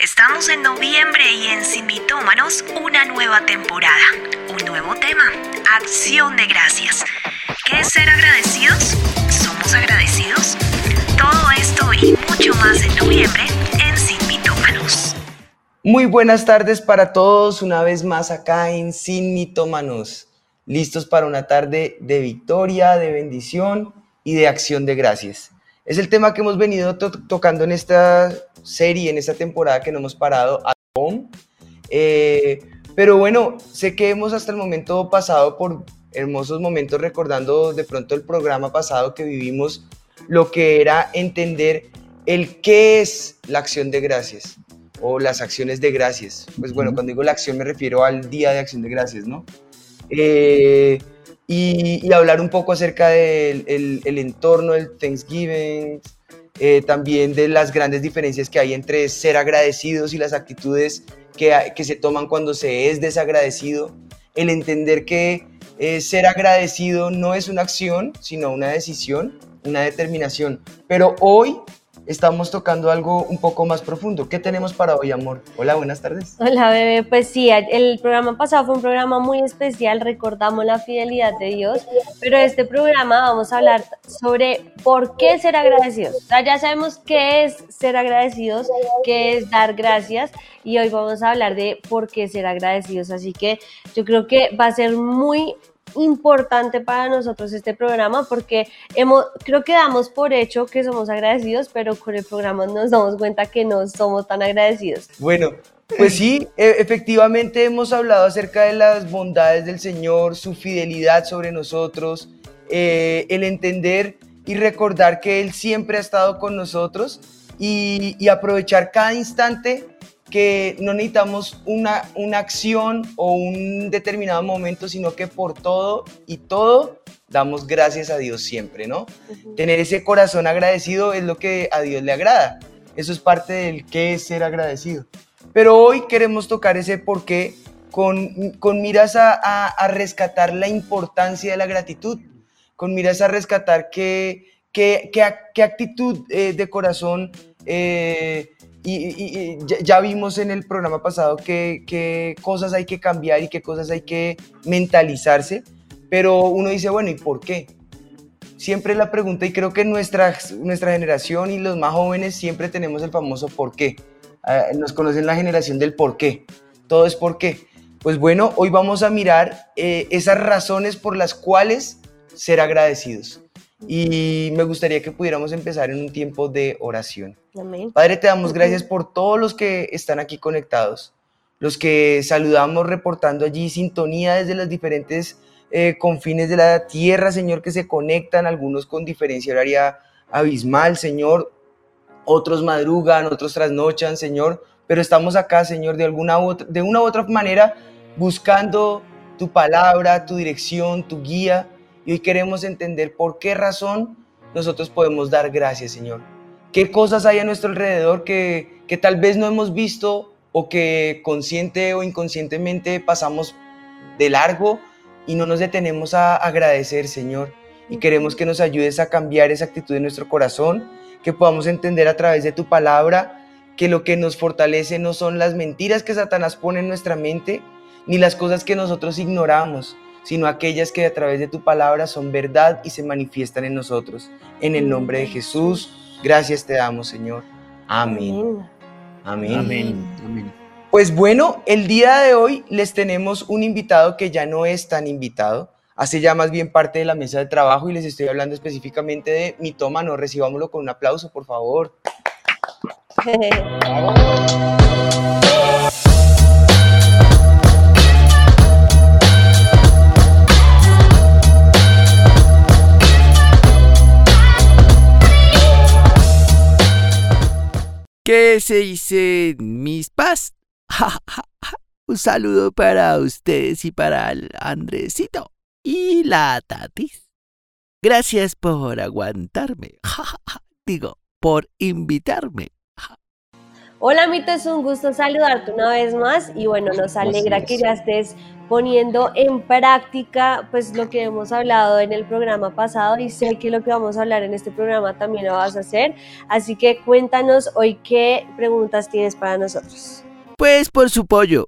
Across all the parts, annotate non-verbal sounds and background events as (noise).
Estamos en noviembre y en Sin Mitómanos una nueva temporada, un nuevo tema, acción de gracias. ¿Qué es ser agradecidos? ¿Somos agradecidos? Todo esto y mucho más en noviembre en Sin Mitómanos. Muy buenas tardes para todos, una vez más acá en Sin Mitómanos. Listos para una tarde de victoria, de bendición y de acción de gracias. Es el tema que hemos venido tocando en esta serie, en esta temporada que no hemos parado, a home. Eh, pero bueno, sé que hemos hasta el momento pasado por hermosos momentos recordando de pronto el programa pasado que vivimos, lo que era entender el qué es la acción de gracias o las acciones de gracias. Pues bueno, cuando digo la acción me refiero al día de acción de gracias, ¿no? Eh, y, hablar un poco acerca del el, entorno del Thanksgiving, eh, también de las grandes diferencias que hay entre ser agradecidos y las actitudes que, que se toman cuando se es desagradecido, el entender que eh, ser agradecido no es una acción, sino una decisión, una determinación. Pero hoy estamos tocando algo un poco más profundo. ¿Qué tenemos para hoy, amor? Hola, buenas tardes. Hola, bebé. Pues sí, el programa pasado fue un programa muy especial, recordamos la fidelidad de Dios, pero este programa vamos a hablar sobre por qué ser agradecidos. ya sabemos qué es ser agradecidos, qué es dar gracias, y hoy vamos a hablar de por qué ser agradecidos. Así que yo creo que va a ser muy importante para nosotros este programa porque hemos, creo que damos por hecho que somos agradecidos, pero con el programa nos damos cuenta que no somos tan agradecidos. Bueno, pues sí, e, efectivamente hemos hablado acerca de las bondades del Señor, su fidelidad sobre nosotros, eh, el entender y recordar que Él siempre ha estado con nosotros y, y aprovechar cada instante que no necesitamos una, una acción o un determinado momento, sino que por todo y todo damos gracias a Dios siempre, ¿no? Tener ese corazón agradecido es lo que a Dios le agrada. Eso es parte del qué es ser agradecido. Pero hoy queremos tocar ese por qué con, con miras a, a, rescatar la importancia de la gratitud, con miras a rescatar qué, qué, qué, actitud eh, de corazón eh, y, ya, vimos en el programa pasado qué cosas hay que cambiar y qué cosas hay que mentalizarse, pero uno dice, bueno, ¿y por qué? Siempre la pregunta, y creo que nuestra, nuestra generación y los más jóvenes siempre tenemos el famoso por qué. Ah, nos conocen la generación del por qué. Todo es por qué. Pues bueno, hoy vamos a mirar eh, esas razones por las cuales ser agradecidos y me gustaría que pudiéramos empezar en un tiempo de oración. Padre, te damos gracias por todos los que están aquí conectados, los que saludamos reportando allí sintonía desde las diferentes eh, confines de la tierra, Señor, que se conectan, algunos con diferencia horaria abismal, Señor, otros madrugan, otros trasnochan, Señor, pero estamos acá, Señor, de, alguna de una u otra manera buscando tu palabra, tu dirección, tu guía y hoy queremos entender por qué razón nosotros podemos dar gracias, Señor. ¿Qué cosas hay a nuestro alrededor que, que tal vez no hemos visto o que consciente o inconscientemente pasamos de largo y no nos detenemos a agradecer, Señor? Y queremos que nos ayudes a cambiar esa actitud en nuestro corazón, que podamos entender a través de tu palabra que lo que nos fortalece no son las mentiras que Satanás pone en nuestra mente, ni las cosas que nosotros ignoramos, sino aquellas que a través de tu palabra son verdad y se manifiestan en nosotros. En el nombre de Jesús, gracias te damos, Señor. Amén. Amén. Amén. Pues bueno, el día de hoy les tenemos un invitado que ya no es tan invitado, hace ya más bien parte de la mesa de trabajo y les estoy hablando específicamente de mitómano. Recibámoslo con un aplauso, por favor. (laughs) ¿Qué se dice mis paz? (laughs) Un saludo para ustedes y para el Andresito y la Tatis. Gracias por aguantarme. (laughs) Digo, por invitarme. Hola Mito, es un gusto saludarte una vez más y bueno, nos alegra que ya estés poniendo en práctica pues lo que hemos hablado en el programa pasado y sé que lo que vamos a hablar en este programa también lo vas a hacer, así que cuéntanos hoy qué preguntas tienes para nosotros. Pues por su pollo.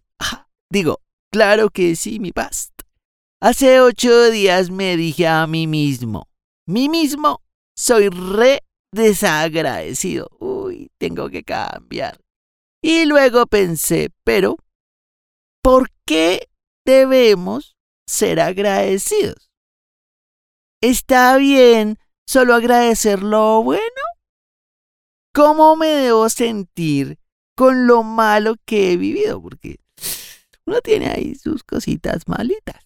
Digo, claro que sí, mi past. Hace ocho días me dije a mí mismo, mí mismo, soy re desagradecido. Tengo que cambiar. Y luego pensé, pero, ¿por qué debemos ser agradecidos? ¿Está bien solo agradecer lo bueno? ¿Cómo me debo sentir con lo malo que he vivido? Porque uno tiene ahí sus cositas malitas.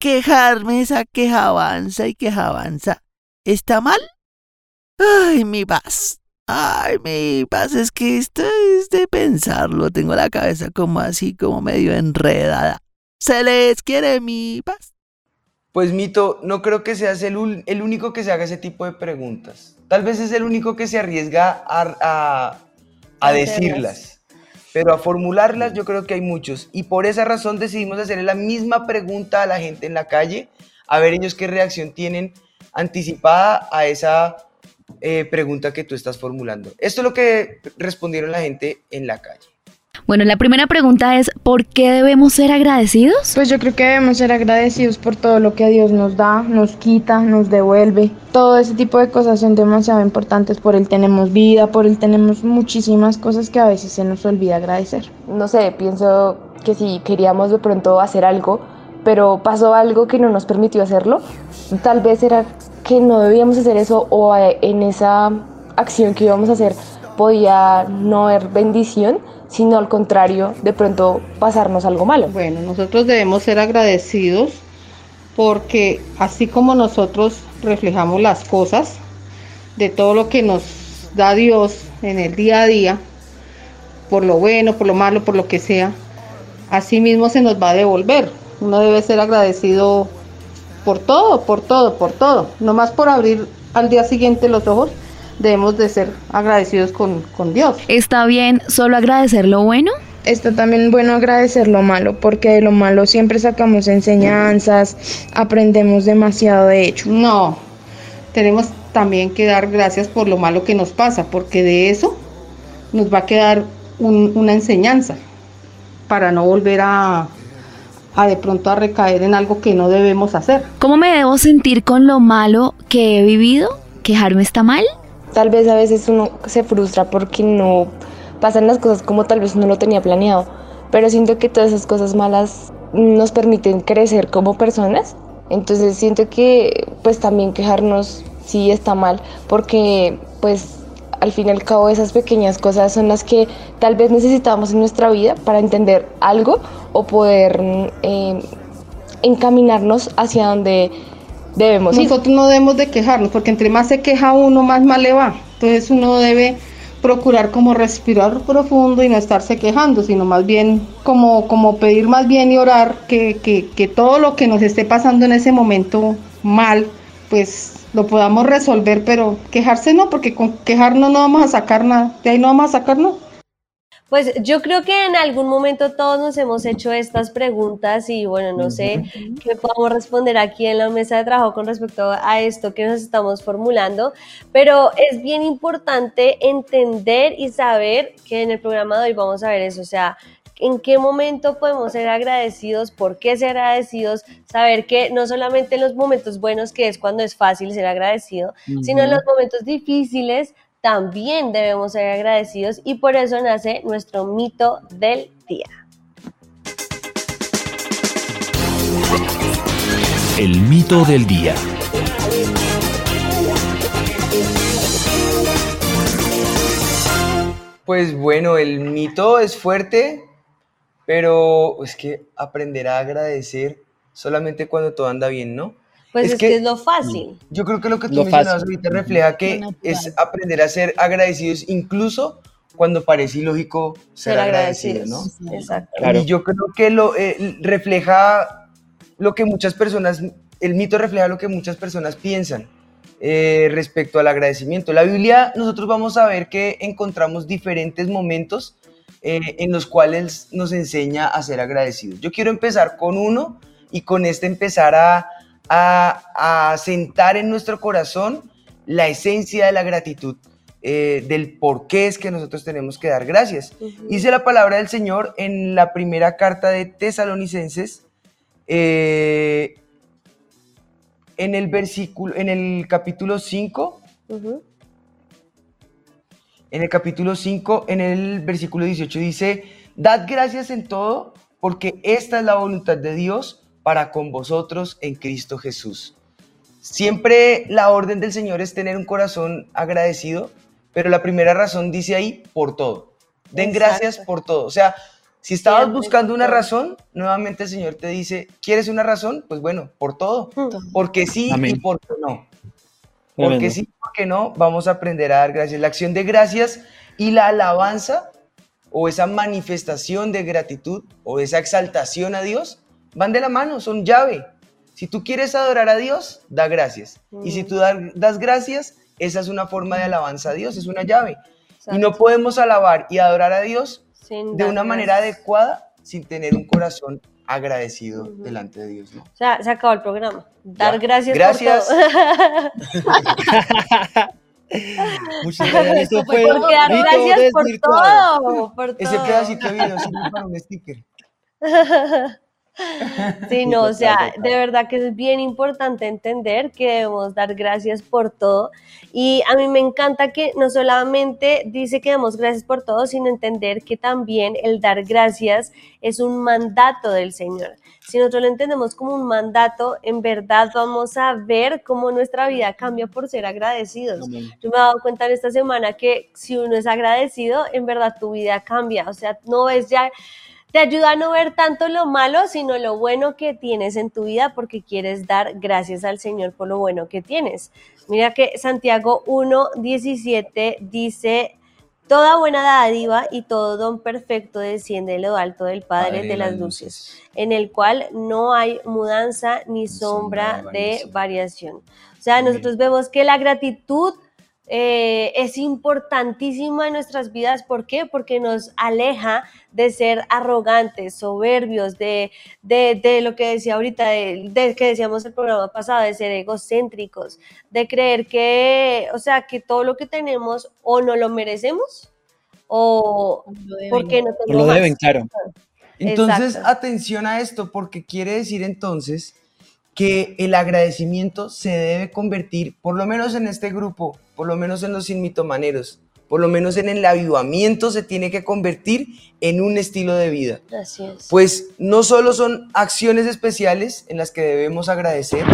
Quejarme esa queja avanza y queja avanza. ¿Está mal? Ay, mi paz. Ay, mi paz, es que esto es de pensarlo. Tengo la cabeza como así, como medio enredada. ¿Se les quiere mi paz? Pues Mito, no creo que seas el, el único que se haga ese tipo de preguntas. Tal vez es el único que se arriesga a, a, decirlas. Pero a formularlas yo creo que hay muchos. Y por esa razón decidimos hacerle la misma pregunta a la gente en la calle, a ver ellos qué reacción tienen anticipada a esa eh, pregunta que tú estás formulando. Esto es lo que respondieron la gente en la calle. Bueno, la primera pregunta es, ¿por qué debemos ser agradecidos? Pues yo creo que debemos ser agradecidos por todo lo que Dios nos da, nos quita, nos devuelve. Todo ese tipo de cosas son demasiado importantes. Por Él tenemos vida, por Él tenemos muchísimas cosas que a veces se nos olvida agradecer. No sé, pienso que si queríamos de pronto hacer algo, pero pasó algo que no nos permitió hacerlo, tal vez era que no debíamos hacer eso o eh, en esa acción que íbamos a hacer podía no haber bendición, sino al contrario, de pronto pasarnos algo malo. Bueno, nosotros debemos ser agradecidos porque así como nosotros reflejamos las cosas de todo lo que nos da Dios en el día a día, por lo bueno, por lo malo, por lo que sea, así mismo se nos va a devolver. Uno debe ser agradecido por todo, por todo, por todo. No más por abrir al día siguiente los ojos, debemos de ser agradecidos con, con Dios. ¿Está bien solo agradecer lo bueno? Está también bueno agradecer lo malo, porque de lo malo siempre sacamos enseñanzas, aprendemos demasiado de hecho. No, tenemos también que dar gracias por lo malo que nos pasa, porque de eso nos va a quedar una enseñanza para no volver a, a de pronto a recaer en algo que no debemos hacer. ¿Cómo me debo sentir con lo malo que he vivido? ¿Quejarme está mal? Tal vez a veces uno se frustra porque no pasan las cosas como tal vez uno lo tenía planeado, pero siento que todas esas cosas malas nos permiten crecer como personas. Entonces siento que pues también quejarnos sí está mal porque pues al fin y al cabo esas pequeñas cosas son las que tal vez necesitamos en nuestra vida para entender algo o poder eh, encaminarnos hacia donde debemos Nosotros no debemos de quejarnos porque entre más se queja uno, más mal le va. Entonces uno debe procurar como respirar profundo y no estarse quejando, sino más bien como, como pedir más bien y orar que, que, que todo lo que nos esté pasando en ese momento mal, pues lo podamos resolver, pero quejarse no, porque con quejarnos no vamos a sacar nada, de ahí no vamos a sacar nada. Pues yo creo que en algún momento todos nos hemos hecho estas preguntas y bueno, no sé qué podemos responder aquí en la mesa de trabajo con respecto a esto que nos estamos formulando, pero es bien importante entender y saber que en el programa de hoy vamos a ver eso, o sea, en qué momento podemos ser agradecidos, por qué ser agradecidos, saber que no solamente en los momentos buenos, que es cuando es fácil ser agradecido, sino en los momentos difíciles también debemos ser agradecidos y por eso nace nuestro mito del día. El mito del día. Pues bueno, el mito es fuerte, pero es que aprender a agradecer solamente cuando todo anda bien, ¿no? Pues es, que, es lo fácil. Yo creo que lo que tú mencionabas ahorita refleja que es aprender a ser agradecidos incluso cuando parece ilógico ser, agradecido, ¿no? Exacto. Y yo creo que lo eh, refleja lo que muchas personas, el mito refleja lo que muchas personas piensan, eh, respecto al agradecimiento. La Biblia, nosotros vamos a ver que encontramos diferentes momentos eh, en los cuales nos enseña a ser agradecidos. Yo quiero empezar con uno y con este empezar a, a, sentar en nuestro corazón la esencia de la gratitud. Eh, del por qué es que nosotros tenemos que dar gracias. Dice la palabra del Señor en la primera carta de Tesalonicenses, eh, en el versículo, en el capítulo 5, en el capítulo 5, en el versículo 18 dice, dad gracias en todo, porque esta es la voluntad de Dios para con vosotros en Cristo Jesús. Siempre la orden del Señor es tener un corazón agradecido, pero la primera razón dice ahí, por todo. Den gracias por todo. O sea, si estabas buscando una razón, nuevamente el Señor te dice, ¿quieres una razón? Pues bueno, por todo. Porque sí y porque no. Porque sí, porque no, vamos a aprender a dar gracias. La acción de gracias y la alabanza o esa manifestación de gratitud o esa exaltación a Dios van de la mano, son llave. Si tú quieres adorar a Dios, da gracias. Y si tú das gracias, esa es una forma de alabanza a Dios, es una llave. Y no podemos alabar y adorar a Dios de una manera adecuada sin tener un corazón agradecido delante de Dios, ¿no? O sea, se acabó el programa. Dar gracias, gracias por todo. (laughs) Muchas gracias. Porque dar gracias por todo, por todo. Ese pedacito de video sirve para un sticker. (laughs) Sí, (laughs) no, o sea, de verdad que es bien importante entender que debemos dar gracias por todo. Y a mí me encanta que no solamente dice que demos gracias por todo, sino entender que también el dar gracias es un mandato del Señor. Si nosotros lo entendemos como un mandato, en verdad vamos a ver cómo nuestra vida cambia por ser agradecidos. Yo me he dado cuenta en esta semana que si uno es agradecido, en verdad tu vida cambia. O sea, no es ya te ayuda a no ver tanto lo malo, sino lo bueno que tienes en tu vida porque quieres dar gracias al Señor por lo bueno que tienes. Mira que Santiago 1.17 dice, Toda buena dádiva y todo don perfecto desciende de lo alto del Padre, de las luces, en el cual no hay mudanza ni sombra, de, variación. O sea, nosotros vemos que la gratitud eh, es importantísima en nuestras vidas. ¿Por qué? Porque nos aleja de ser arrogantes, soberbios, de, de, lo que decía ahorita, de, que decíamos el programa pasado, de ser egocéntricos, de creer que, o sea, que todo lo que tenemos o no lo merecemos o porque no tenemos. lo deben, claro. Entonces, atención a esto, porque quiere decir entonces que el agradecimiento se debe convertir, por lo menos en este grupo, por lo menos en los inmitomaneros, por lo menos en el avivamiento se tiene que convertir en un estilo de vida. Así es. Pues no solo son acciones especiales en las que debemos agradecer,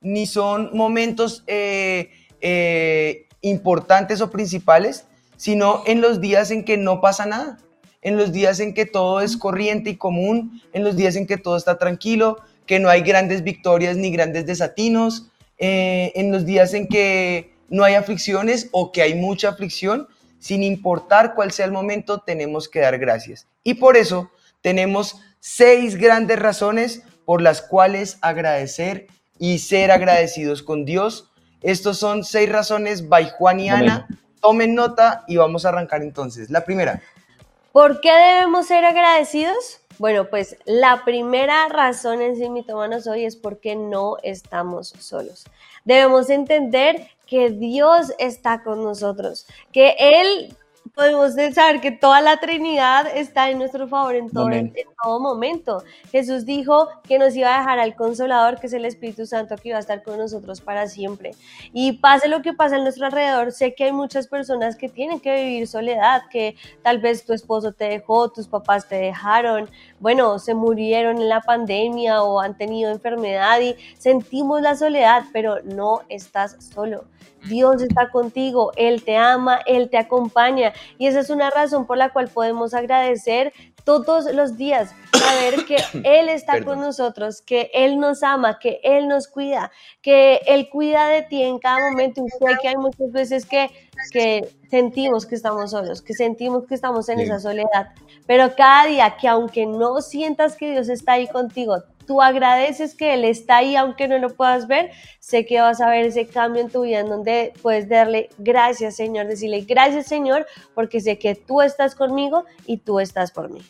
ni son momentos eh, eh, importantes o principales, sino en los días en que no pasa nada, en los días en que todo es corriente y común, en los días en que todo está tranquilo, que no hay grandes victorias ni grandes desatinos, eh, en los días en que no hay aflicciones o que hay mucha aflicción, sin importar cuál sea el momento, tenemos que dar gracias. Y por eso tenemos seis grandes razones por las cuales agradecer y ser agradecidos con Dios. Estos son seis razones by Juan y Ana. Tomen nota y vamos a arrancar entonces. La primera. ¿Por qué debemos ser agradecidos? Bueno, pues la primera razón en sí, mitómanos hoy, es porque no estamos solos. Debemos entender que Dios está con nosotros, que Él podemos saber que toda la Trinidad está en nuestro favor en todo, en todo, momento. Jesús dijo que nos iba a dejar al Consolador, que es el Espíritu Santo, que iba a estar con nosotros para siempre. Y pase lo que pase en nuestro alrededor, sé que hay muchas personas que tienen que vivir soledad, que tal vez tu esposo te dejó, tus papás te dejaron, bueno, se murieron en la pandemia o han tenido enfermedad y sentimos la soledad, pero no estás solo. Dios está contigo, Él te ama, Él te acompaña y esa es una razón por la cual podemos agradecer todos los días, saber que (coughs) Él está con nosotros, que Él nos ama, que Él nos cuida, que Él cuida de ti en cada momento. Y sé que hay muchas veces que que sentimos que estamos solos, que sentimos que estamos en esa soledad, pero cada día que aunque no sientas que Dios está ahí contigo, tú agradeces que Él está ahí aunque no lo puedas ver, sé que vas a ver ese cambio en tu vida en donde puedes darle gracias Señor, decirle gracias Señor, porque sé que tú estás conmigo y tú estás por mí.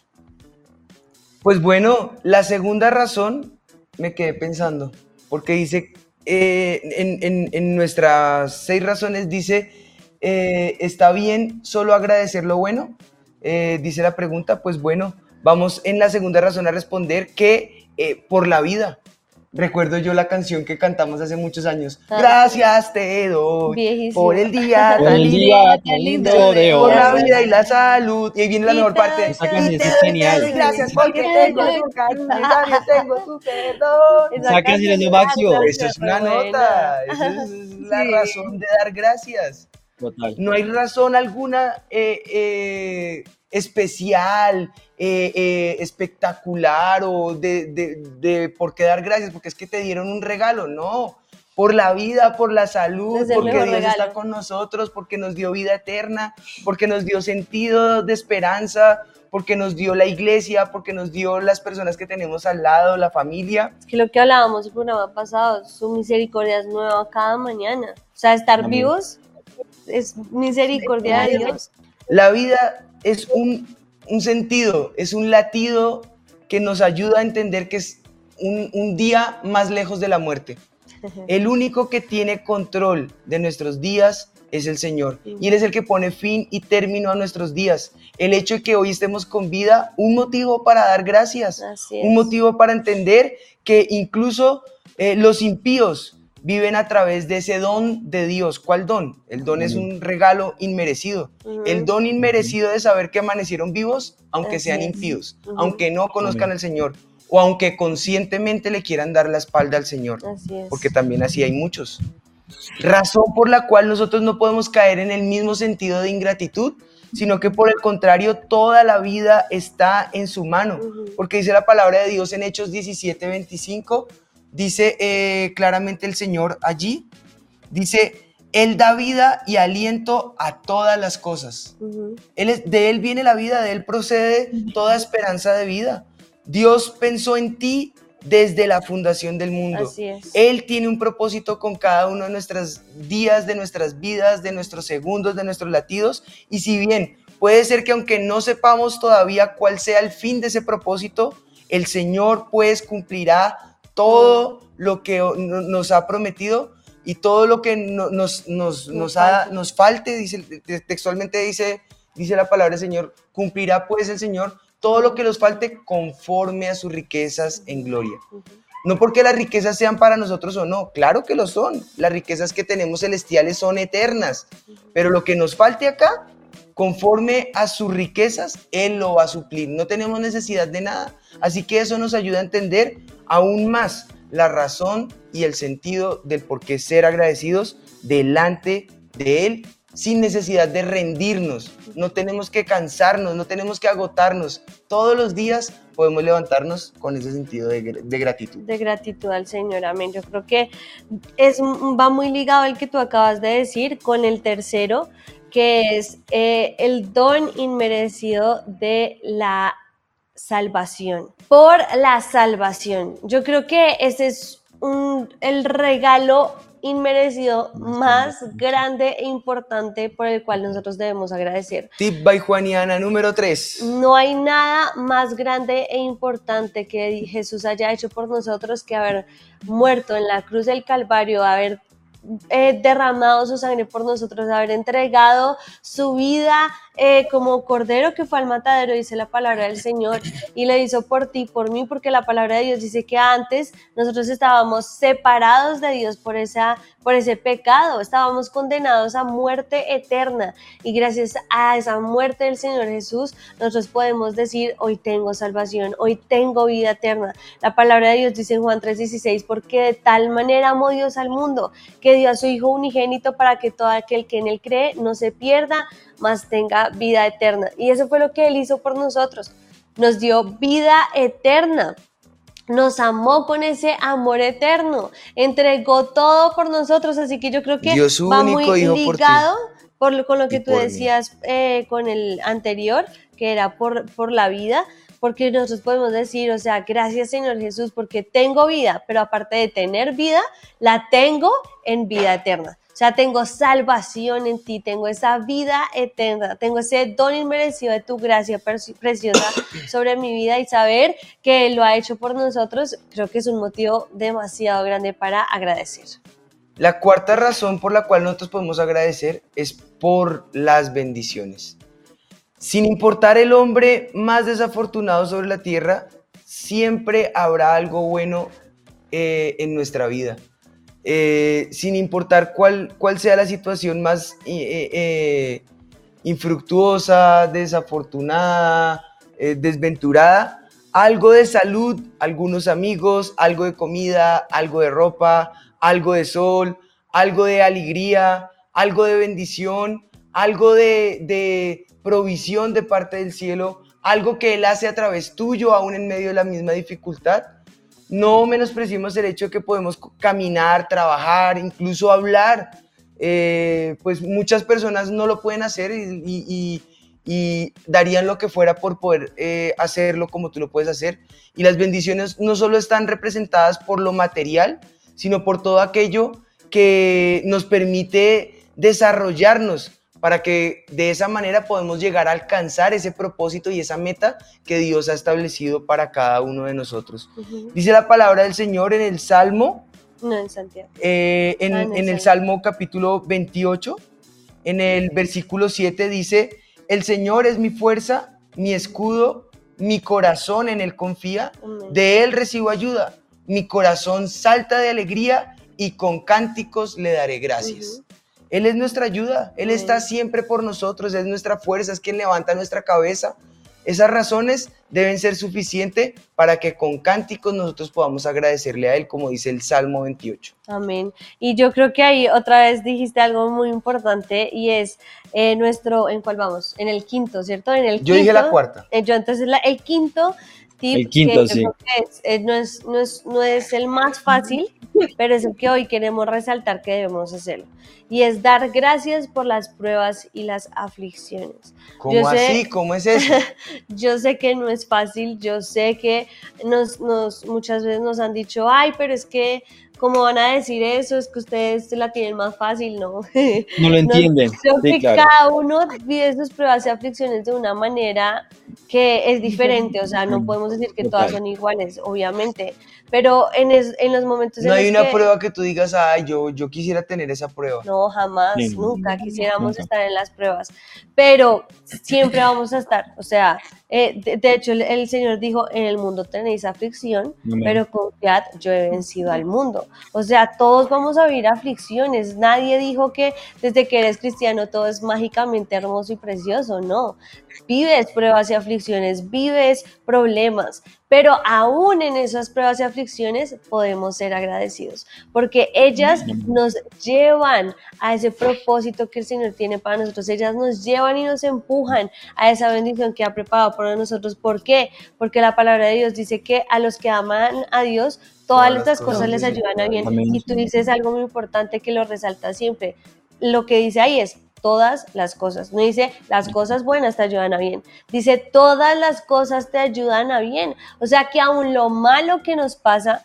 Pues bueno, la segunda razón me quedé pensando, porque dice, eh, en, nuestras seis razones dice, eh, está bien solo agradecer lo bueno, eh, dice la pregunta, pues bueno, vamos en la segunda razón a responder que por la vida, Recuerdo yo la canción que cantamos hace muchos años. Ah. Gracias te doy por el día (laughs) tan, lindo, de hoy. Por la vida y la salud. Y ahí viene la mejor parte. Esa canción es genial. Gracias porque tengo tu cariño, tengo tu perdón. Esa canción es de Maxio. Eso es una nota. Esa es (laughs) la razón de dar gracias. Total. No hay razón alguna eh, eh, especial, eh, eh, espectacular o de, por qué dar gracias, porque es que te dieron un regalo, no. Por la vida, por la salud, porque Dios está con nosotros, porque nos dio vida eterna, porque nos dio sentido de esperanza, porque nos dio la iglesia, porque nos dio las personas que tenemos al lado, la familia. Es que lo que hablábamos el programa pasado, su misericordia es nueva cada mañana. O sea, estar vivos es misericordia de Dios. La vida es un, sentido, es un latido que nos ayuda a entender que es un, día más lejos de la muerte. (laughs) El único que tiene control de nuestros días es el Señor. Y Él es el que pone fin y término a nuestros días. El hecho de que hoy estemos con vida, un motivo para dar gracias, un motivo para entender que incluso eh, los impíos viven a través de ese don de Dios. ¿Cuál don? El don es un regalo inmerecido. El don inmerecido de saber que amanecieron vivos, aunque sean impíos, aunque no conozcan al Señor o aunque conscientemente le quieran dar la espalda al Señor. Porque también así hay muchos. Razón por la cual nosotros no podemos caer en el mismo sentido de ingratitud, sino que por el contrario, toda la vida está en su mano. Porque dice la palabra de Dios en Hechos 17, 25 dice eh, claramente el Señor allí, dice, Él da vida y aliento a todas las cosas. él es, de Él viene la vida, de Él procede toda esperanza de vida. Dios pensó en ti desde la fundación del mundo. Él tiene un propósito con cada uno de nuestros días, de nuestras vidas, de nuestros segundos, de nuestros latidos. Y si bien puede ser que aunque no sepamos todavía cuál sea el fin de ese propósito, el Señor pues cumplirá todo lo que nos ha prometido y todo lo que nos, nos, nos, falte, dice, textualmente dice, dice la palabra del Señor, cumplirá pues el Señor todo lo que nos falte conforme a sus riquezas en gloria. No porque las riquezas sean para nosotros o no, claro que lo son. Las riquezas que tenemos celestiales son eternas, pero lo que nos falte acá, conforme a sus riquezas, Él lo va a suplir. No tenemos necesidad de nada. Así que eso nos ayuda a entender aún más la razón y el sentido del por qué ser agradecidos delante de Él sin necesidad de rendirnos. No tenemos que cansarnos, no tenemos que agotarnos. Todos los días podemos levantarnos con ese sentido de, gratitud. De gratitud al Señor, amén. Yo creo que es, va muy ligado el que tú acabas de decir con el tercero, que es eh, el don inmerecido de la salvación, por la salvación. Yo creo que ese es el regalo inmerecido más grande e importante por el cual nosotros debemos agradecer. Tip by Juaniana número 3. No hay nada más grande e importante que Jesús haya hecho por nosotros que haber muerto en la cruz del Calvario, haber eh, derramado su sangre por nosotros, haber entregado su vida eh, como cordero que fue al matadero, dice la palabra del Señor, y le hizo por ti, por mí, porque la palabra de Dios dice que antes nosotros estábamos separados de Dios por, esa, por ese pecado, estábamos condenados a muerte eterna, y gracias a esa muerte del Señor Jesús, nosotros podemos decir, hoy tengo salvación, hoy tengo vida eterna. La palabra de Dios dice en Juan 3:16, porque de tal manera amó Dios al mundo, que dio a su Hijo unigénito para que todo aquel que en él cree no se pierda, más tenga vida eterna. Y eso fue lo que Él hizo por nosotros. Nos dio vida eterna. Nos amó con ese amor eterno. Entregó todo por nosotros. Así que yo creo que va muy ligado por lo, con lo que tú por decías eh, con el anterior, que era por, por la vida, porque nosotros podemos decir, o sea, gracias Señor Jesús, porque tengo vida, pero aparte de tener vida, la tengo en vida eterna. O sea, tengo salvación en ti, tengo esa vida eterna, tengo ese don inmerecido de tu gracia preci- preciosa (coughs) sobre mi vida y saber que Él lo ha hecho por nosotros, creo que es un motivo demasiado grande para agradecer. La cuarta razón por la cual nosotros podemos agradecer es por las bendiciones. Sin importar el hombre más desafortunado sobre la tierra, siempre habrá algo bueno eh, en nuestra vida. Eh, sin importar cuál, cuál sea la situación más eh, eh, infructuosa, desafortunada, desventurada, algo de salud, algunos amigos, algo de comida, algo de ropa, algo de sol, algo de alegría, algo de bendición, algo de, de provisión de parte del cielo, algo que Él hace a través tuyo, aún en medio de la misma dificultad. No menospreciemos el hecho de que podemos caminar, trabajar, incluso hablar. Eh, pues muchas personas no lo pueden hacer y darían lo que fuera por poder eh, hacerlo como tú lo puedes hacer. Y las bendiciones no solo están representadas por lo material, sino por todo aquello que nos permite desarrollarnos para que de esa manera podemos llegar a alcanzar ese propósito y esa meta que Dios ha establecido para cada uno de nosotros. Dice la palabra del Señor en el Salmo, No, en Santiago. eh, en, Ah, en el Salmo. Capítulo 28, en el versículo 7 dice, el Señor es mi fuerza, mi escudo, mi corazón en Él confía, de Él recibo ayuda, mi corazón salta de alegría y con cánticos le daré gracias. Él es nuestra ayuda, Él está siempre por nosotros, es nuestra fuerza, es quien levanta nuestra cabeza. Esas razones deben ser suficientes para que con cánticos nosotros podamos agradecerle a Él, como dice el Salmo 28. Amén. Y yo creo que ahí otra vez dijiste algo muy importante y es eh, nuestro, ¿en cuál vamos? En el quinto, ¿cierto? En el Yo dije la quinto- cuarta. eh, yo entonces la- el quinto tip El quinto, que sí. es, eh, no, es, no, es, no es el más fácil, pero es el que hoy queremos resaltar que debemos hacerlo. Y es dar gracias por las pruebas y las aflicciones. ¿Cómo Yo sé- así? ¿Cómo es eso? (laughs) Yo sé que no es fácil, yo sé que nos, nos, muchas veces nos han dicho, ay, pero es que, ¿cómo van a decir eso? Es que ustedes la tienen más fácil, ¿no? (laughs) No lo entienden. Creo Sí, que claro. cada uno vive sus pruebas y aflicciones de una manera que es diferente, o sea, no podemos decir que todas son iguales, obviamente, pero en, es- en los momentos No en hay los una que- prueba que tú digas, ay, yo, yo quisiera tener esa prueba. no, jamás, Sí, nunca quisiéramos nunca. estar en las pruebas, pero siempre vamos a estar. O sea, eh, de, de hecho, el, el Señor dijo: En el mundo tenéis aflicción, Amén. pero confiad, yo he vencido al mundo. O sea, todos vamos a vivir aflicciones. Nadie dijo que desde que eres cristiano todo es mágicamente hermoso y precioso. No. Vives pruebas y aflicciones, vives problemas, pero aún en esas pruebas y aflicciones podemos ser agradecidos, porque ellas nos llevan a ese propósito que el Señor tiene para nosotros, ellas nos llevan y nos empujan a esa bendición que ha preparado nosotros. ¿Por qué? Porque la palabra de Dios dice que a los que aman a Dios, todas estas cosas les ayudan a bien. Y tú dices algo muy importante que lo resalta siempre. Lo que dice ahí es todas las cosas. No dice las cosas buenas te ayudan a bien. Dice todas las cosas te ayudan a bien. O sea que aún lo malo que nos pasa,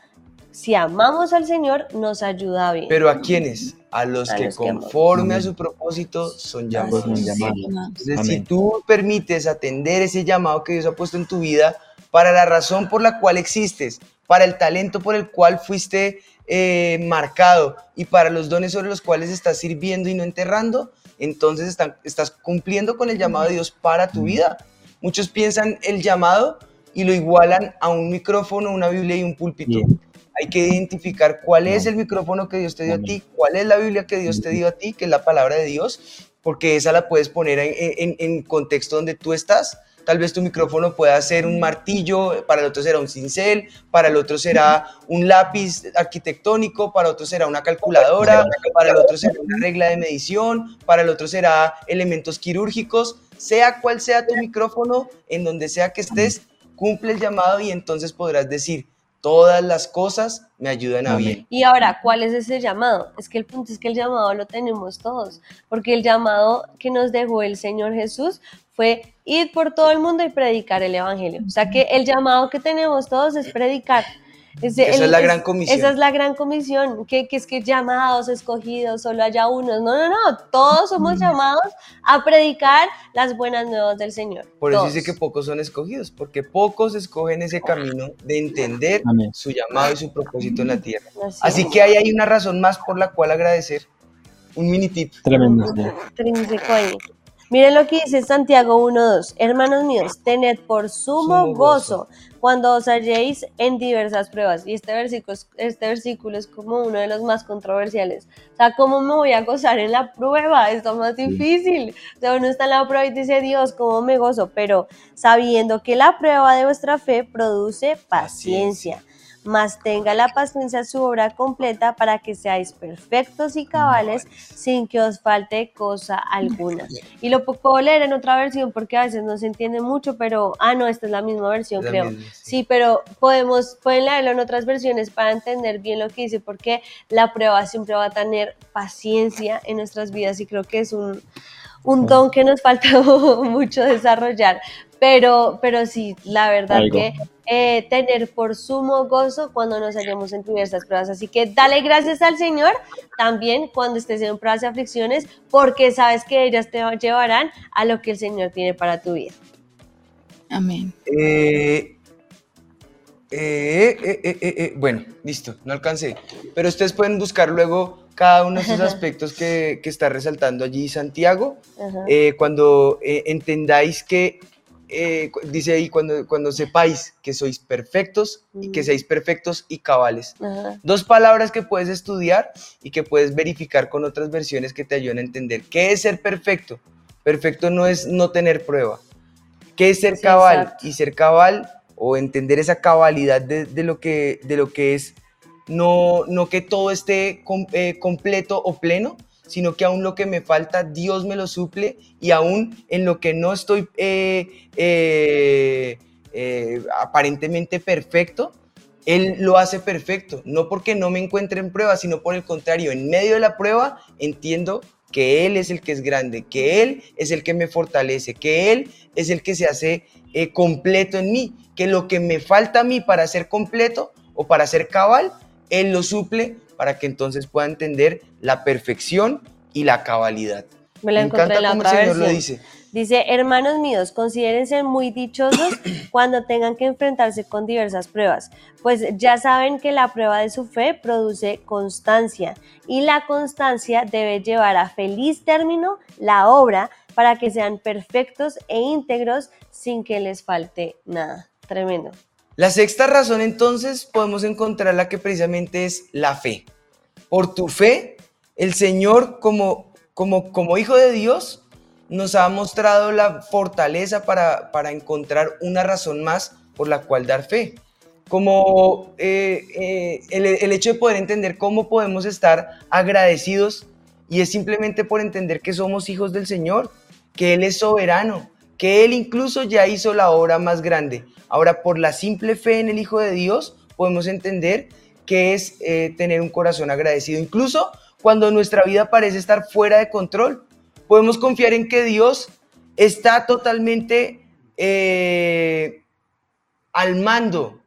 si amamos al Señor, nos ayuda a bien. Pero ¿a quiénes? A los A que los que amamos. conforme a su propósito son llamados. Son llamados. Entonces, si tú permites atender ese llamado que Dios ha puesto en tu vida para la razón por la cual existes, para el talento por el cual fuiste eh, marcado y para los dones sobre los cuales estás sirviendo y no enterrando, entonces están- estás cumpliendo con el llamado de Dios para tu vida. Muchos piensan el llamado y lo igualan a un micrófono, una Biblia y un púlpito. Bien. Hay que identificar cuál es el micrófono que Dios te dio a ti, cuál es la Biblia que Dios te dio a ti, que es la palabra de Dios, porque esa la puedes poner en, en- en contexto donde tú estás. Tal vez tu micrófono pueda ser un martillo, para el otro será un cincel, para el otro será un lápiz arquitectónico, para otro será una calculadora, para el otro será una regla de medición, para el otro será elementos quirúrgicos. Sea cual sea tu micrófono, en donde sea que estés, cumple el llamado y entonces podrás decir, todas las cosas me ayudan a bien. Y ahora, ¿cuál es ese llamado? Es que el punto es que el llamado lo tenemos todos, porque el llamado que nos dejó el Señor Jesús fue ir por todo el mundo y predicar el Evangelio. O sea que el llamado que tenemos todos es predicar. Ese- Esa el- es la gran comisión. Esa es la gran comisión, que, que es que llamados, escogidos, solo haya unos. No, no, no, todos somos llamados a predicar las buenas nuevas del Señor. Por eso Todos. dice que pocos son escogidos, porque pocos escogen ese camino de entender Amén. su llamado y su propósito en la tierra. Así Así es. que ahí hay una razón más por la cual agradecer. Un mini tip. Tremendo. sí. Miren lo que dice Santiago 1.2. Hermanos míos, tened por sumo, Sumo gozo gozo. cuando os halléis en diversas pruebas. Y este versículo, es- este versículo es como uno de los más controversiales. O sea, ¿cómo me voy a gozar en la prueba? Está más difícil. O sea, uno está en la prueba y dice, Dios, ¿cómo me gozo? Pero sabiendo que la prueba de vuestra fe produce paciencia. Mas tenga la paciencia su obra completa para que seáis perfectos y cabales sin que os falte cosa alguna. Y lo pu- puedo leer en otra versión porque a veces no se entiende mucho, pero, ah, no, esta es la misma versión, La creo. misma, sí. Sí, pero podemos, pueden leerlo en otras versiones para entender bien lo que dice, porque la prueba siempre va a tener paciencia en nuestras vidas y creo que es un, un don que nos falta (laughs) mucho desarrollar. Pero, pero sí, la verdad Algo. que eh, tener por sumo gozo cuando nos hallemos en diversas pruebas. Así que dale gracias al Señor también cuando estés en pruebas y aflicciones, porque sabes que ellas te llevarán a lo que el Señor tiene para tu vida. Amén. Eh, eh, eh, eh, bueno, listo, no alcancé. Pero ustedes pueden buscar luego cada uno de esos aspectos que, que está resaltando allí Santiago. Cuando entendáis que, dice ahí, cuando, cuando sepáis que sois perfectos y que Mm. seáis perfectos y cabales. Ajá. Dos palabras que puedes estudiar y que puedes verificar con otras versiones que te ayudan a entender. ¿Qué es ser perfecto? Perfecto no es no tener prueba. ¿Qué es ser Sí, cabal? exacto. Y ser cabal o entender esa cabalidad de, lo, que, de lo que es, no, no que todo esté eh, completo o pleno, sino que aún lo que me falta, Dios me lo suple y aún en lo que no estoy eh, eh, aparentemente perfecto, Él lo hace perfecto, no porque no me encuentre en prueba, sino por el contrario, en medio de la prueba entiendo que Él es el que es grande, que Él es el que me fortalece, que Él es el que se hace eh, completo en mí, que lo que me falta a mí para ser completo o para ser cabal, Él lo suple para que entonces pueda entender la perfección y la cabalidad. Me la encontré encanta en la cómo el Señor lo dice. Dice, hermanos míos, considérense muy dichosos (coughs) cuando tengan que enfrentarse con diversas pruebas, pues ya saben que la prueba de su fe produce constancia y la constancia debe llevar a feliz término la obra para que sean perfectos e íntegros sin que les falte nada. Tremendo. La sexta razón entonces podemos encontrar la que precisamente es la fe. Por tu fe, el Señor como, como, como Hijo de Dios nos ha mostrado la fortaleza para, para encontrar una razón más por la cual dar fe. Como eh, eh, el, el hecho de poder entender cómo podemos estar agradecidos y es simplemente por entender que somos hijos del Señor, que Él es soberano, que Él incluso ya hizo la obra más grande. Ahora, por la simple fe en el Hijo de Dios, podemos entender que es eh, tener un corazón agradecido. Incluso cuando nuestra vida parece estar fuera de control, podemos confiar en que Dios está totalmente eh, al mando,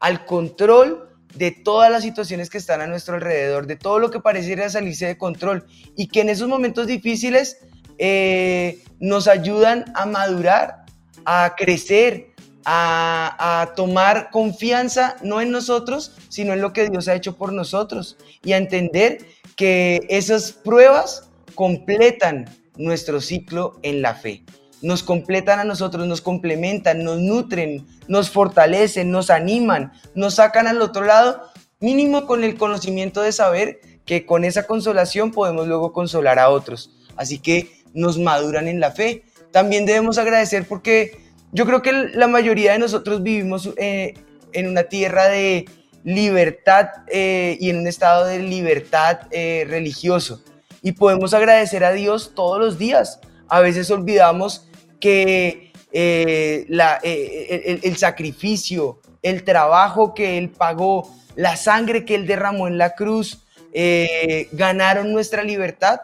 al control de todas las situaciones que están a nuestro alrededor, de todo lo que pareciera salirse de control y que en esos momentos difíciles eh, nos ayudan a madurar, a crecer, a, a, tomar confianza no en nosotros, sino en lo que Dios ha hecho por nosotros y a entender que esas pruebas completan nuestro ciclo en la fe. Nos completan a nosotros, nos complementan, nos nutren, nos fortalecen, nos animan, nos sacan al otro lado, mínimo con el conocimiento de saber que con esa consolación podemos luego consolar a otros. Así que nos maduran en la fe. También debemos agradecer porque yo creo que la mayoría de nosotros vivimos eh, en una tierra de libertad eh, y en un estado de libertad eh, religioso. Y podemos agradecer a Dios todos los días. A veces olvidamos que eh, la- eh, el, sacrificio, el trabajo que Él pagó, la sangre que Él derramó en la cruz, eh, ganaron nuestra libertad.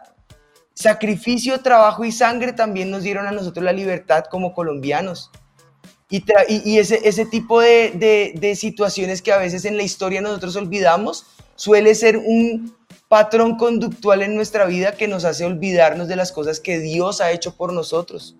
Sacrificio, trabajo y sangre también nos dieron a nosotros la libertad como colombianos. Y, y- ese, ese tipo de- de situaciones que a veces en la historia nosotros olvidamos, suele ser un patrón conductual en nuestra vida que nos hace olvidarnos de las cosas que Dios ha hecho por nosotros.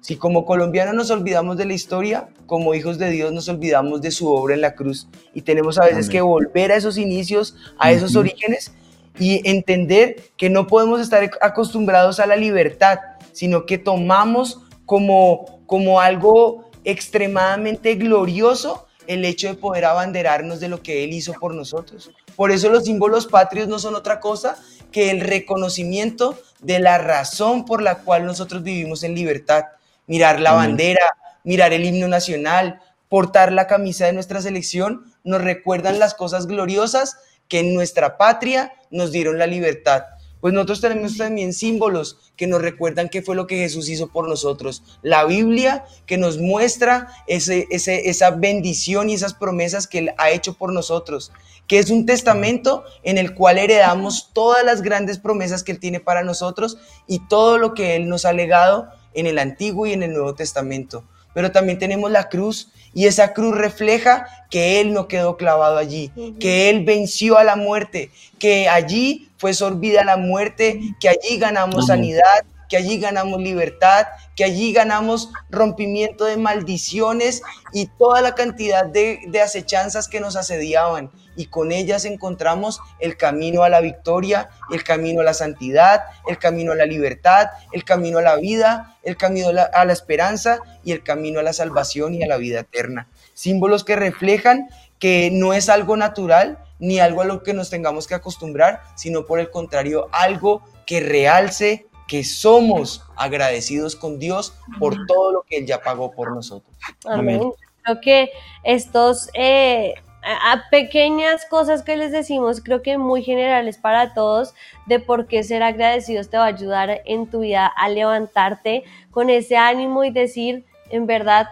Si como colombianos nos olvidamos de la historia, como hijos de Dios nos olvidamos de su obra en la cruz y tenemos a veces Amén. que volver a esos inicios, a esos orígenes y entender que no podemos estar acostumbrados a la libertad, sino que tomamos como, como algo extremadamente glorioso el hecho de poder abanderarnos de lo que Él hizo por nosotros. Por eso los símbolos patrios no son otra cosa que el reconocimiento de la razón por la cual nosotros vivimos en libertad. Mirar la bandera, mirar el himno nacional, portar la camisa de nuestra selección, nos recuerdan las cosas gloriosas que en nuestra patria nos dieron la libertad. Pues nosotros tenemos también símbolos que nos recuerdan qué fue lo que Jesús hizo por nosotros. La Biblia que nos muestra ese, ese- esa bendición y esas promesas que Él ha hecho por nosotros. Que es un testamento en el cual heredamos todas las grandes promesas que Él tiene para nosotros y todo lo que Él nos ha legado en el Antiguo y en el Nuevo Testamento. Pero también tenemos la cruz y esa cruz refleja que Él no quedó clavado allí, que Él venció a la muerte, que allí fue sorbida la muerte, que allí ganamos sanidad, que allí ganamos libertad, que allí ganamos rompimiento de maldiciones y toda la cantidad de, de acechanzas que nos asediaban. Y con ellas encontramos el camino a la victoria, el camino a la santidad, el camino a la libertad, el camino a la vida, el camino a la, a la esperanza y el camino a la salvación y a la vida eterna. Símbolos que reflejan que no es algo natural ni algo a lo que nos tengamos que acostumbrar, sino por el contrario, algo que realce que somos agradecidos con Dios por todo lo que Él ya pagó por nosotros. Amén. Creo que estos eh, a, pequeñas cosas que les decimos, creo que muy generales para todos, de por qué ser agradecidos te va a ayudar en tu vida a levantarte con ese ánimo y decir, en verdad,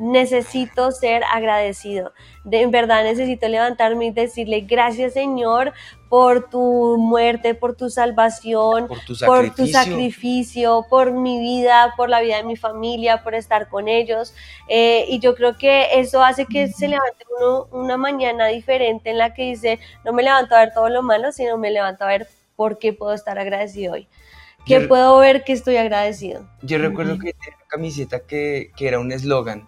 necesito ser agradecido. De, en verdad necesito levantarme y decirle gracias Señor por tu muerte, por tu salvación, Por tu por tu sacrificio. por mi vida, por la vida de mi familia, por estar con ellos. Eh, y yo creo que eso hace que se levante uno una mañana diferente en la que dice, no me levanto a ver todo lo malo, sino me levanto a ver por qué puedo estar agradecido hoy. Que Yo- puedo ver que estoy agradecido. Yo recuerdo que camiseta que, que era un eslogan.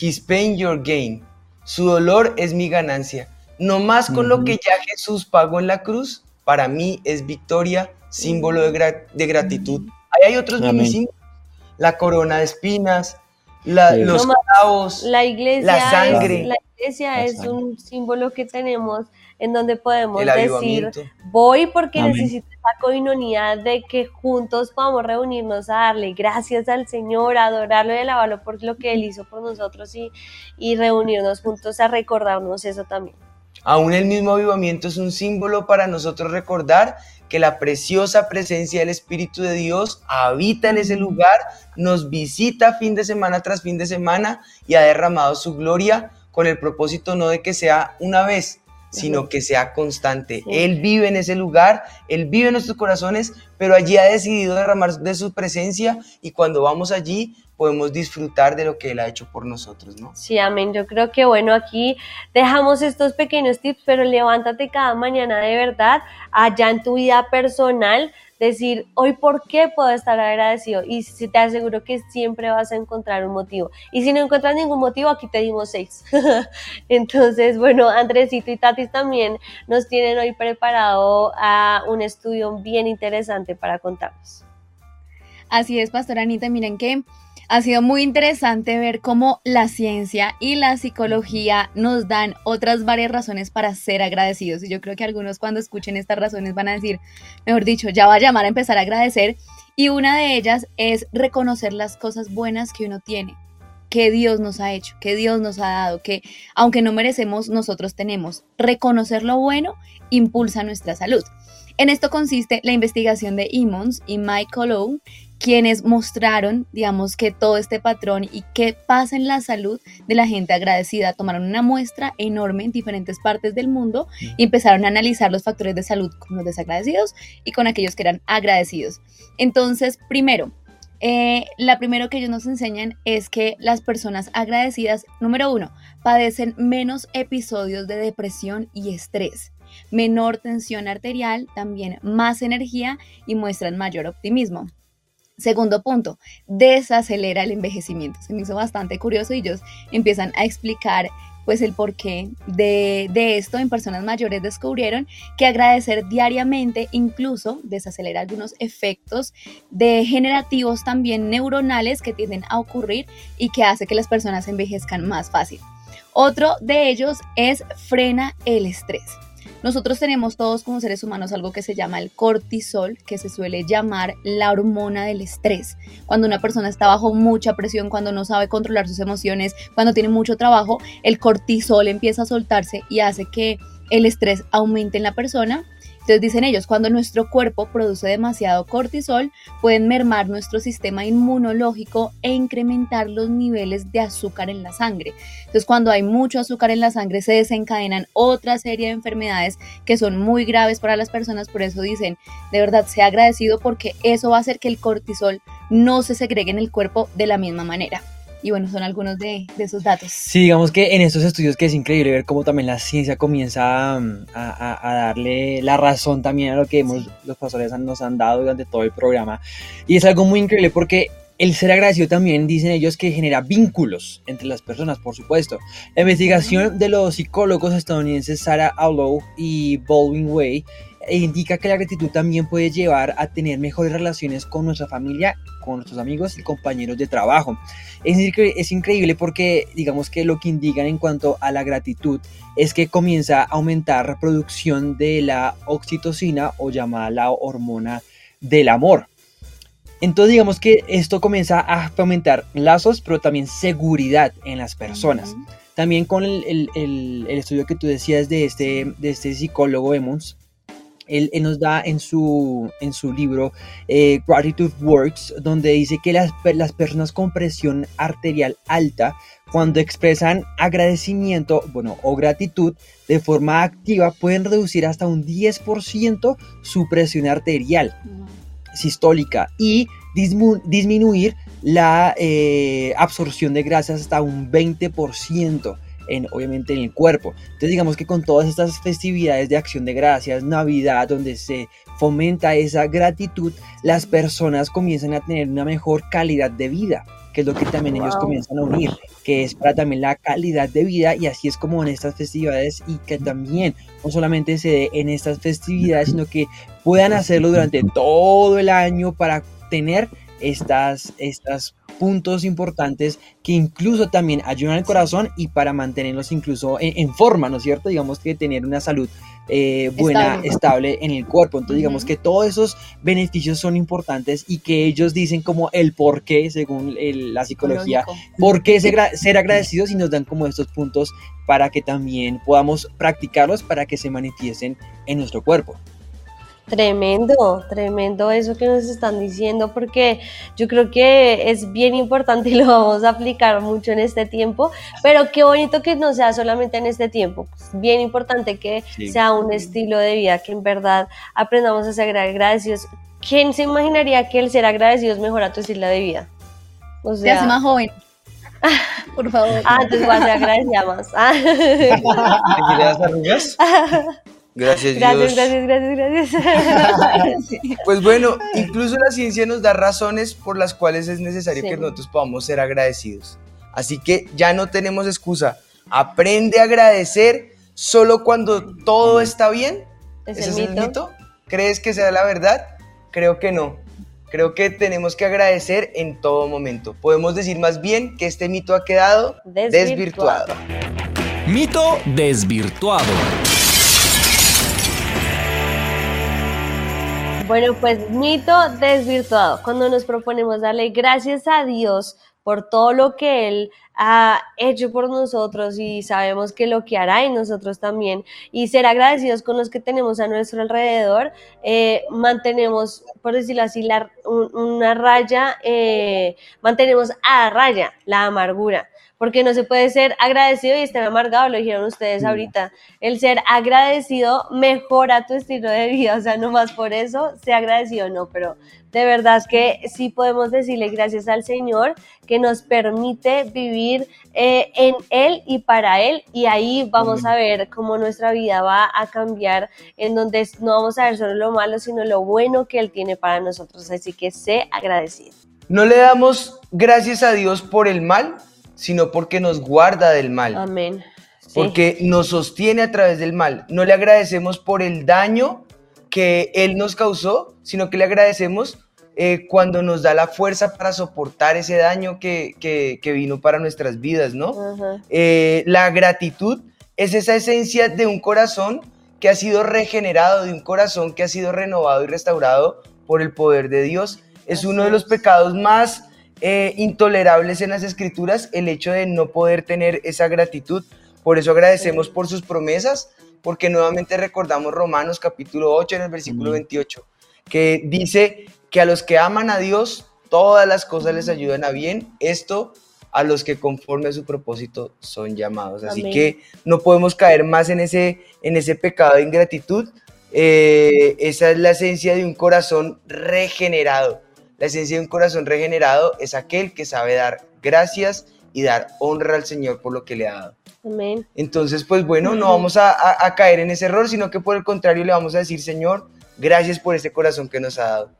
His pain, your gain. Su dolor es mi ganancia. No más con lo Ujú. que ya Jesús pagó en la cruz, para mí es victoria, símbolo de, gra- de gratitud. Ahí hay otros minisímbolos. La corona de espinas, la- Sí. los No más, clavos. La iglesia, La sangre. es, la iglesia La es sangre. un símbolo que tenemos en donde podemos decir, voy porque Amén. necesito esa coinonía de que juntos podamos reunirnos a darle gracias al Señor, a adorarlo y alabarlo por lo que Él hizo por nosotros y, y reunirnos juntos a recordarnos eso también. Aún el mismo avivamiento es un símbolo para nosotros recordar que la preciosa presencia del Espíritu de Dios habita en ese lugar, nos visita fin de semana tras fin de semana y ha derramado su gloria con el propósito no de que sea una vez, sino que sea constante. Sí. Él vive en ese lugar, Él vive en nuestros corazones, pero allí ha decidido derramar de su presencia y cuando vamos allí podemos disfrutar de lo que Él ha hecho por nosotros, ¿no? Sí, amén. Yo creo que bueno, aquí dejamos estos pequeños tips, pero levántate cada mañana de verdad, allá en tu vida personal, decir, hoy por qué puedo estar agradecido. Y te aseguro que siempre vas a encontrar un motivo. Y si no encuentras ningún motivo, aquí te dimos seis. (laughs) Entonces, bueno, Andresito y Tatis también nos tienen hoy preparado a un estudio bien interesante para contarnos. Así es, Pastora Anita, miren que ha sido muy interesante ver cómo la ciencia y la psicología nos dan otras varias razones para ser agradecidos. Y yo creo que algunos cuando escuchen estas razones van a decir, mejor dicho, ya va a llamar a empezar a agradecer. Y una de ellas es reconocer las cosas buenas que uno tiene, que Dios nos ha hecho, que Dios nos ha dado, que aunque no merecemos, nosotros tenemos. Reconocer lo bueno impulsa nuestra salud. En esto consiste la investigación de Emmons y Michael Owen, quienes mostraron, digamos, que todo este patrón y qué pasa en la salud de la gente agradecida. Tomaron una muestra enorme en diferentes partes del mundo y empezaron a analizar los factores de salud con los desagradecidos y con aquellos que eran agradecidos. Entonces, primero, eh, la primero que ellos nos enseñan es que las personas agradecidas, número uno, padecen menos episodios de depresión y estrés, menor tensión arterial, también más energía y muestran mayor optimismo. Segundo punto, desacelera el envejecimiento. Se me hizo bastante curioso y ellos empiezan a explicar pues el porqué de, de esto en personas mayores descubrieron que agradecer diariamente incluso desacelera algunos efectos degenerativos también neuronales que tienden a ocurrir y que hace que las personas envejezcan más fácil. Otro de ellos es frena el estrés. Nosotros tenemos todos como seres humanos algo que se llama el cortisol, que se suele llamar la hormona del estrés. Cuando una persona está bajo mucha presión, cuando no sabe controlar sus emociones, cuando tiene mucho trabajo, el cortisol empieza a soltarse y hace que el estrés aumente en la persona entonces dicen ellos, cuando nuestro cuerpo produce demasiado cortisol, pueden mermar nuestro sistema inmunológico e incrementar los niveles de azúcar en la sangre. Entonces cuando hay mucho azúcar en la sangre se desencadenan otra serie de enfermedades que son muy graves para las personas, por eso dicen, de verdad, sea agradecido porque eso va a hacer que el cortisol no se segregue en el cuerpo de la misma manera. Y bueno, son algunos de, esos datos. Sí, digamos que en estos estudios que es increíble ver cómo también la ciencia comienza mm, a, darle la razón también a lo que hemos, los pastores nos han dado durante todo el programa. Y es algo muy increíble porque el ser agradecido también, dicen ellos, que genera vínculos entre las personas, por supuesto. La investigación de los psicólogos estadounidenses Sarah Aulow y Baldwin Way indica que la gratitud también puede llevar a tener mejores relaciones con nuestra familia, con nuestros amigos y compañeros de trabajo. Es, es increíble porque digamos que lo que indican en cuanto a la gratitud es que comienza a aumentar la producción de la oxitocina o llamada la hormona del amor. Entonces digamos que esto comienza a aumentar lazos, pero también seguridad en las personas. También con el, el, estudio que tú decías de este, de este psicólogo Emmons, él, nos da en su, en su libro eh, Gratitude Works, donde dice que las, las personas con presión arterial alta, cuando expresan agradecimiento bueno, o gratitud de forma activa, pueden reducir hasta un 10% su presión arterial sistólica y disminuir la eh, absorción de grasas hasta un 20% en, obviamente en el cuerpo. Entonces digamos que con todas estas festividades de acción de gracias, Navidad, donde se fomenta esa gratitud, las personas comienzan a tener una mejor calidad de vida que es lo que también ellos comienzan a unir, que es para también la calidad de vida y así es como en estas festividades y que también no solamente se dé en estas festividades, sino que puedan hacerlo durante todo el año para tener estas, estas puntos importantes que incluso también ayudan al corazón y para mantenerlos incluso en, forma, ¿no es cierto? Digamos que tener una salud eh, buena, estable. en el cuerpo. Entonces, digamos que todos esos beneficios son importantes y que ellos dicen como el por qué, según la psicología, por qué ser, ser agradecidos y nos dan como estos puntos para que también podamos practicarlos para que se manifiesten en nuestro cuerpo. Tremendo, tremendo eso que nos están diciendo, porque yo creo que es bien importante y lo vamos a aplicar mucho en este tiempo, pero qué bonito que no sea solamente en este tiempo, pues bien importante que sea un estilo de vida, que en verdad aprendamos a ser agradecidos. ¿Quién se imaginaría que el ser agradecidos mejora tu estilo de vida? O sea, Te hace más joven. Por favor. Ah, entonces voy a ser agradecida más. (laughs) Gracias, gracias, Gracias, (laughs) gracias, gracias. Pues bueno, incluso la ciencia nos da razones por las cuales es necesario que nosotros podamos ser agradecidos. Así que ya no tenemos excusa. Aprende a agradecer solo cuando todo está bien. ¿Es ¿Ese es el mito? ¿Crees que sea la verdad? Creo que no. Creo que tenemos que agradecer en todo momento. Podemos decir más bien que este mito ha quedado desvirtuado. Mito desvirtuado. Bueno, pues mito desvirtuado. Cuando nos proponemos darle gracias a Dios por todo lo que Él ha hecho por nosotros y sabemos que lo que hará en nosotros también. Y ser agradecidos con los que tenemos a nuestro alrededor, eh, mantenemos, por decirlo así, una raya, eh, mantenemos a raya la amargura porque no se puede ser agradecido y estar amargado, lo dijeron ustedes ahorita. El ser agradecido mejora tu estilo de vida, o sea, no más por eso, sea agradecido no, pero de verdad es que sí podemos decirle gracias al Señor que nos permite vivir eh, en Él y para Él y ahí vamos a ver cómo nuestra vida va a cambiar, en donde no vamos a ver solo lo malo, sino lo bueno que Él tiene para nosotros. Así que sé agradecido. No le damos gracias a Dios por el mal, sino porque nos guarda del mal. Amén. Porque nos sostiene a través del mal. No le agradecemos por el daño que Él nos causó, sino que le agradecemos eh, cuando nos da la fuerza para soportar ese daño que, que, vino para nuestras vidas, ¿no? Eh, la gratitud es esa esencia de un corazón que ha sido regenerado, de un corazón que ha sido renovado y restaurado por el poder de Dios. Es uno de los pecados más eh, intolerables en las escrituras el hecho de no poder tener esa gratitud. Por eso agradecemos por sus promesas, porque nuevamente recordamos Romanos capítulo 8 en el versículo 28, que dice que a los que aman a Dios, todas las cosas les ayudan a bien. Esto a los que conforme a su propósito son llamados. Así que no podemos caer más en ese, en ese pecado de ingratitud. Eh, esa es la esencia de un corazón regenerado. La esencia de un corazón regenerado es aquel que sabe dar gracias y dar honra al Señor por lo que le ha dado. Amén. Entonces, pues bueno, no vamos a, caer en ese error, sino que por el contrario le vamos a decir, Señor, gracias por este corazón que nos ha dado.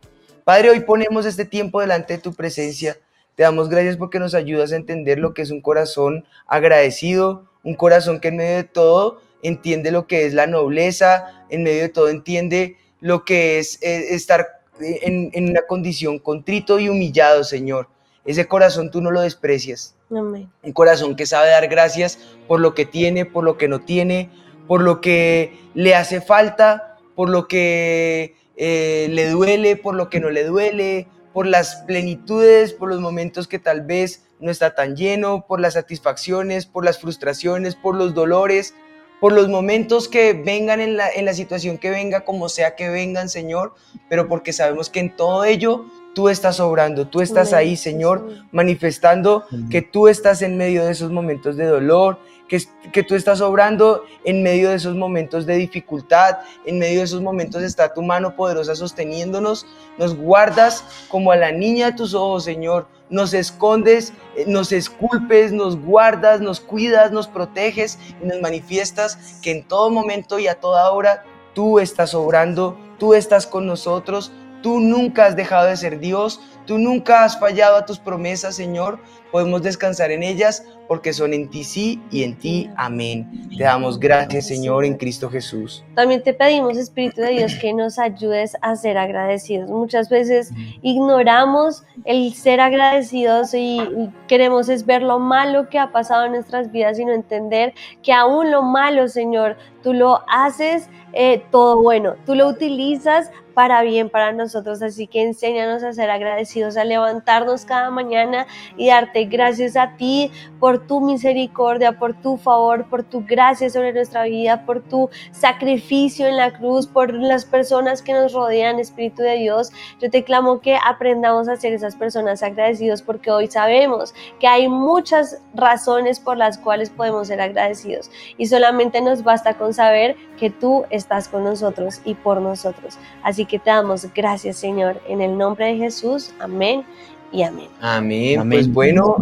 Padre, hoy ponemos este tiempo delante de tu presencia. Te damos gracias porque nos ayudas a entender lo que es un corazón agradecido, un corazón que en medio de todo entiende lo que es la nobleza, en medio de todo entiende lo que es eh, estar en, una condición contrito y humillado, Señor. Ese corazón tú no lo desprecias. Un corazón que sabe dar gracias por lo que tiene, por lo que no tiene, por lo que le hace falta, por lo que eh, le duele, por lo que no le duele, por las plenitudes, por los momentos que tal vez no está tan lleno, por las satisfacciones, por las frustraciones, por los dolores por los momentos que vengan en la, en la situación que venga, como sea que vengan, Señor, pero porque sabemos que en todo ello tú estás obrando, tú estás ahí, Señor, manifestando que tú estás en medio de esos momentos de dolor, que, tú estás obrando en medio de esos momentos de dificultad, en medio de esos momentos está tu mano poderosa sosteniéndonos, nos guardas como a la niña de tus ojos, Señor, nos escondes, eh, nos esculpes, nos guardas, nos cuidas, nos proteges y nos manifiestas que en todo momento y a toda hora tú estás obrando, tú estás con nosotros, tú nunca has dejado de ser Dios, tú nunca has fallado a tus promesas, Señor, podemos descansar en ellas porque son en ti sí y en ti amén. Te damos gracias, Señor, en Cristo Jesús. También te pedimos, Espíritu de Dios, que nos ayudes a ser agradecidos. Muchas veces ignoramos el ser agradecidos y queremos es ver lo malo que ha pasado en nuestras vidas y no entender que aún lo malo, Señor, tú lo haces eh, todo bueno, tú lo utilizas para bien para nosotros, así que enséñanos a ser agradecidos, a levantarnos cada mañana y darte gracias a ti por tu misericordia, por tu favor, por tu gracia sobre nuestra vida, por tu sacrificio en la cruz, por las personas que nos rodean, Espíritu de Dios. Yo te clamo que aprendamos a ser esas personas agradecidos porque hoy sabemos que hay muchas razones por las cuales podemos ser agradecidos y solamente nos basta con saber que tú estás con nosotros y por nosotros. Así que te damos gracias, Señor, en el nombre de Jesús. Amén y amén. Amén. Pues bueno,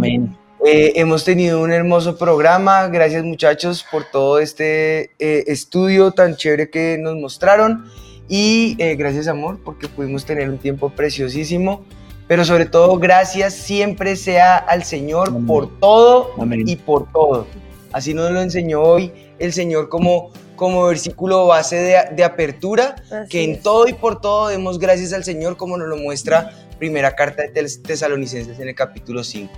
eh, hemos tenido un hermoso programa. Gracias, muchachos, por todo este eh, estudio tan chévere que nos mostraron. Y eh, gracias, amor, porque pudimos tener un tiempo preciosísimo. Pero sobre todo, gracias siempre sea al Señor por todo y por todo. Así nos lo enseñó hoy el Señor como como versículo base de, apertura, que en todo y por todo demos gracias al Señor, como nos lo muestra primera carta de Tesalonicenses en el capítulo 5.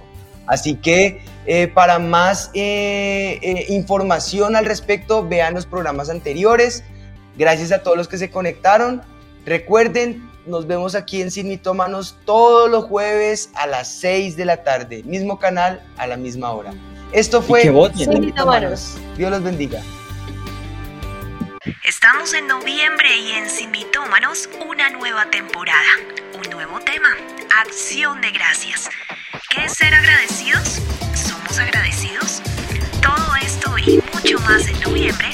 Así que eh, para más eh, eh, información al respecto, vean los programas anteriores. Gracias a todos los que se conectaron. Recuerden, Nos vemos aquí en Sin Mitómanos todos los jueves a las 6 de la tarde. Mismo canal, a la misma hora. Esto fue que voten. Sin Sin Mitómanos. Dios los bendiga. Estamos en noviembre y en Sin Mitómanos una nueva temporada, un nuevo tema, acción de gracias. ¿Qué es ser agradecidos? ¿Somos agradecidos? Todo esto y mucho más en noviembre